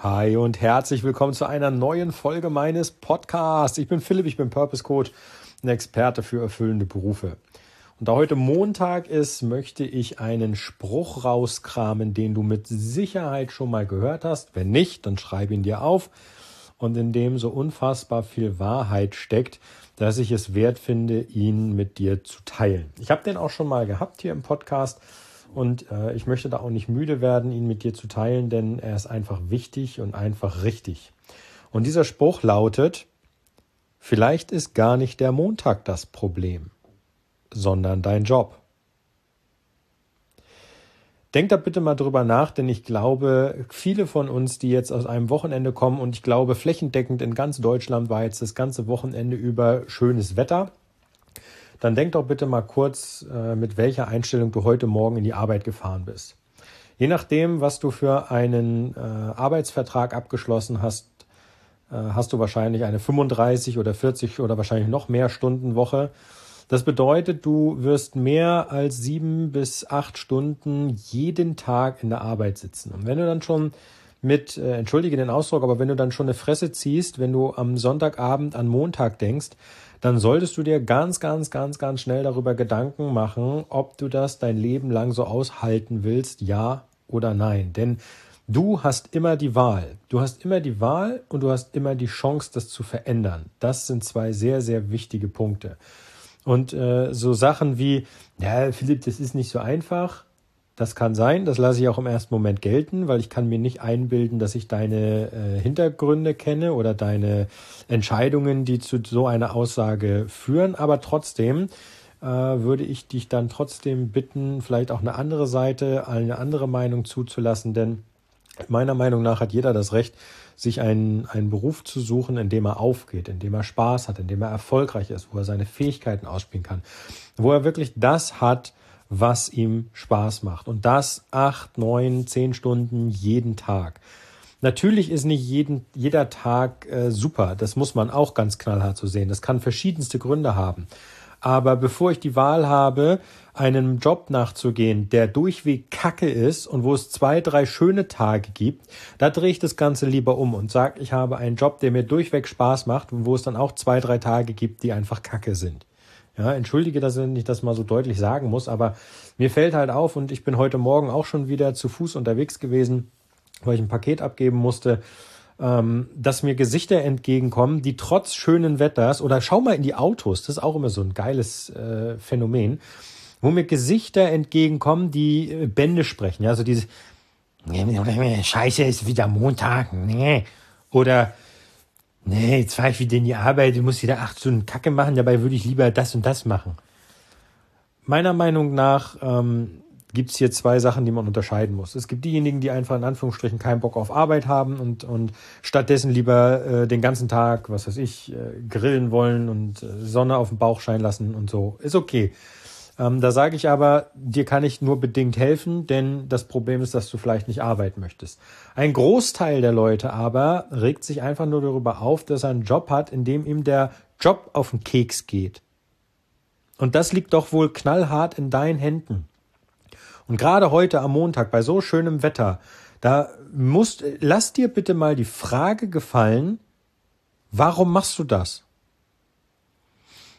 Hi und herzlich willkommen zu einer neuen Folge meines Podcasts. Ich bin Philipp, ich bin Purpose Coach, ein Experte für erfüllende Berufe. Und da heute Montag ist, möchte ich einen Spruch rauskramen, den du mit Sicherheit schon mal gehört hast. Wenn nicht, dann schreib ihn dir auf. Und in dem so unfassbar viel Wahrheit steckt, dass ich es wert finde, ihn mit dir zu teilen. Ich habe den auch schon mal gehabt hier im Podcast und äh, ich möchte da auch nicht müde werden, ihn mit dir zu teilen, denn er ist einfach wichtig und einfach richtig. Und dieser Spruch lautet, vielleicht ist gar nicht der Montag das Problem, sondern dein Job. Denk da bitte mal drüber nach, denn ich glaube, viele von uns, die jetzt aus einem Wochenende kommen, und ich glaube, flächendeckend in ganz Deutschland war jetzt das ganze Wochenende über schönes Wetter dann denk doch bitte mal kurz, äh, mit welcher Einstellung du heute Morgen in die Arbeit gefahren bist. Je nachdem, was du für einen äh, Arbeitsvertrag abgeschlossen hast, äh, hast du wahrscheinlich eine 35 oder 40 oder wahrscheinlich noch mehr Stunden Woche. Das bedeutet, du wirst mehr als sieben bis acht Stunden jeden Tag in der Arbeit sitzen. Und wenn du dann schon mit, entschuldige den Ausdruck, aber wenn du dann schon eine Fresse ziehst, wenn du am Sonntagabend an Montag denkst, dann solltest du dir ganz, ganz, ganz, ganz schnell darüber Gedanken machen, ob du das dein Leben lang so aushalten willst, ja oder nein. Denn du hast immer die Wahl. Du hast immer die Wahl und du hast immer die Chance, das zu verändern. Das sind zwei sehr, sehr wichtige Punkte. Und äh, so Sachen wie, ja, Philipp, das ist nicht so einfach. Das kann sein, das lasse ich auch im ersten Moment gelten, weil ich kann mir nicht einbilden, dass ich deine äh, Hintergründe kenne oder deine Entscheidungen, die zu so einer Aussage führen. Aber trotzdem äh, würde ich dich dann trotzdem bitten, vielleicht auch eine andere Seite, eine andere Meinung zuzulassen, denn meiner Meinung nach hat jeder das Recht, sich einen, einen Beruf zu suchen, in dem er aufgeht, in dem er Spaß hat, in dem er erfolgreich ist, wo er seine Fähigkeiten ausspielen kann, wo er wirklich das hat, was ihm Spaß macht. Und das acht, neun, zehn Stunden jeden Tag. Natürlich ist nicht jeden, jeder Tag äh, super. Das muss man auch ganz knallhart so sehen. Das kann verschiedenste Gründe haben. Aber bevor ich die Wahl habe, einem Job nachzugehen, der durchweg Kacke ist und wo es zwei, drei schöne Tage gibt, da drehe ich das Ganze lieber um und sage, ich habe einen Job, der mir durchweg Spaß macht und wo es dann auch zwei, drei Tage gibt, die einfach Kacke sind. Ja, entschuldige, dass ich das mal so deutlich sagen muss, aber mir fällt halt auf und ich bin heute Morgen auch schon wieder zu Fuß unterwegs gewesen, weil ich ein Paket abgeben musste, ähm, dass mir Gesichter entgegenkommen, die trotz schönen Wetters oder schau mal in die Autos, das ist auch immer so ein geiles äh, Phänomen, wo mir Gesichter entgegenkommen, die äh, Bände sprechen, ja, also diese Scheiße ist wieder Montag, nee. Oder nee, jetzt fahre ich wieder in die Arbeit, du musst wieder acht Stunden Kacke machen, dabei würde ich lieber das und das machen. Meiner Meinung nach ähm, gibt es hier zwei Sachen, die man unterscheiden muss. Es gibt diejenigen, die einfach in Anführungsstrichen keinen Bock auf Arbeit haben und, und stattdessen lieber äh, den ganzen Tag, was weiß ich, äh, grillen wollen und äh, Sonne auf dem Bauch scheinen lassen und so. Ist okay. Ähm, da sage ich aber, dir kann ich nur bedingt helfen, denn das Problem ist, dass du vielleicht nicht arbeiten möchtest. Ein Großteil der Leute aber regt sich einfach nur darüber auf, dass er einen Job hat, in dem ihm der Job auf den Keks geht. Und das liegt doch wohl knallhart in deinen Händen. Und gerade heute am Montag bei so schönem Wetter, da musst, lass dir bitte mal die Frage gefallen, warum machst du das?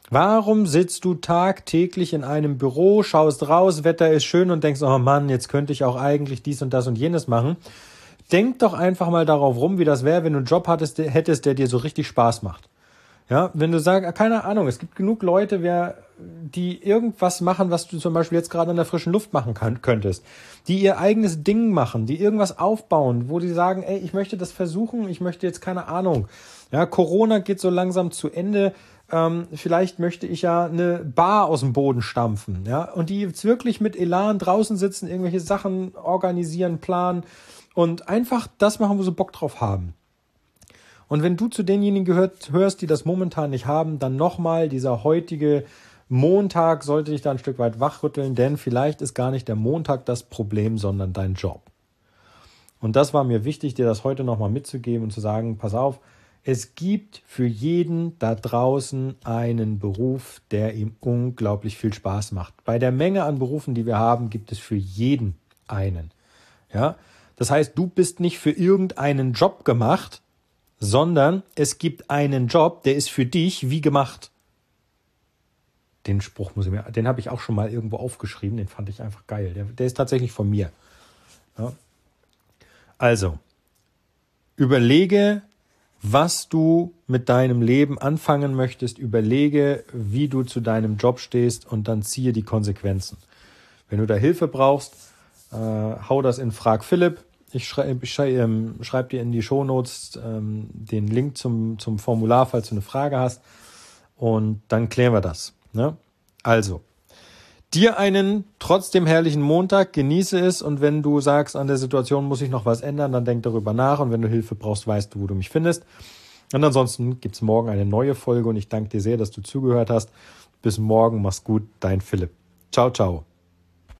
Warum sitzt du tagtäglich in einem Büro, schaust raus, Wetter ist schön und denkst, oh Mann, jetzt könnte ich auch eigentlich dies und das und jenes machen? Denk doch einfach mal darauf rum, wie das wäre, wenn du einen Job hattest, hättest, der dir so richtig Spaß macht. Ja, wenn du sagst, keine Ahnung, es gibt genug Leute, wer, die irgendwas machen, was du zum Beispiel jetzt gerade in der frischen Luft machen kann, könntest, die ihr eigenes Ding machen, die irgendwas aufbauen, wo die sagen, ey, ich möchte das versuchen, ich möchte jetzt keine Ahnung. Ja, Corona geht so langsam zu Ende ähm, vielleicht möchte ich ja eine Bar aus dem Boden stampfen, ja, und die jetzt wirklich mit Elan draußen sitzen, irgendwelche Sachen organisieren, planen und einfach das machen, wo sie Bock drauf haben. Und wenn du zu denjenigen gehört, hörst, die das momentan nicht haben, dann nochmal dieser heutige Montag sollte dich da ein Stück weit wachrütteln, denn vielleicht ist gar nicht der Montag das Problem, sondern dein Job. Und das war mir wichtig, dir das heute nochmal mitzugeben und zu sagen, pass auf, es gibt für jeden da draußen einen Beruf, der ihm unglaublich viel Spaß macht. Bei der Menge an Berufen, die wir haben, gibt es für jeden einen. Ja, Das heißt, du bist nicht für irgendeinen Job gemacht, sondern es gibt einen Job, der ist für dich wie gemacht. Den Spruch muss ich mir, den habe ich auch schon mal irgendwo aufgeschrieben, den fand ich einfach geil. Der, der ist tatsächlich von mir. Ja. Also, überlege, was du mit deinem Leben anfangen möchtest, überlege, wie du zu deinem Job stehst und dann ziehe die Konsequenzen. Wenn du da Hilfe brauchst, äh, hau das in Frag Philipp. Ich schreibe schrei, ähm, schreib dir in die Shownotes ähm, den Link zum, zum Formular, falls du eine Frage hast. Und dann klären wir das. Ne? Also, dir einen trotzdem herrlichen Montag, genieße es und wenn du sagst, an der Situation muss ich noch was ändern, dann denk darüber nach und wenn du Hilfe brauchst, weißt du, wo du mich findest. Und ansonsten gibt's morgen eine neue Folge und ich danke dir sehr, dass du zugehört hast. Bis morgen, mach's gut, dein Philipp. Ciao, ciao.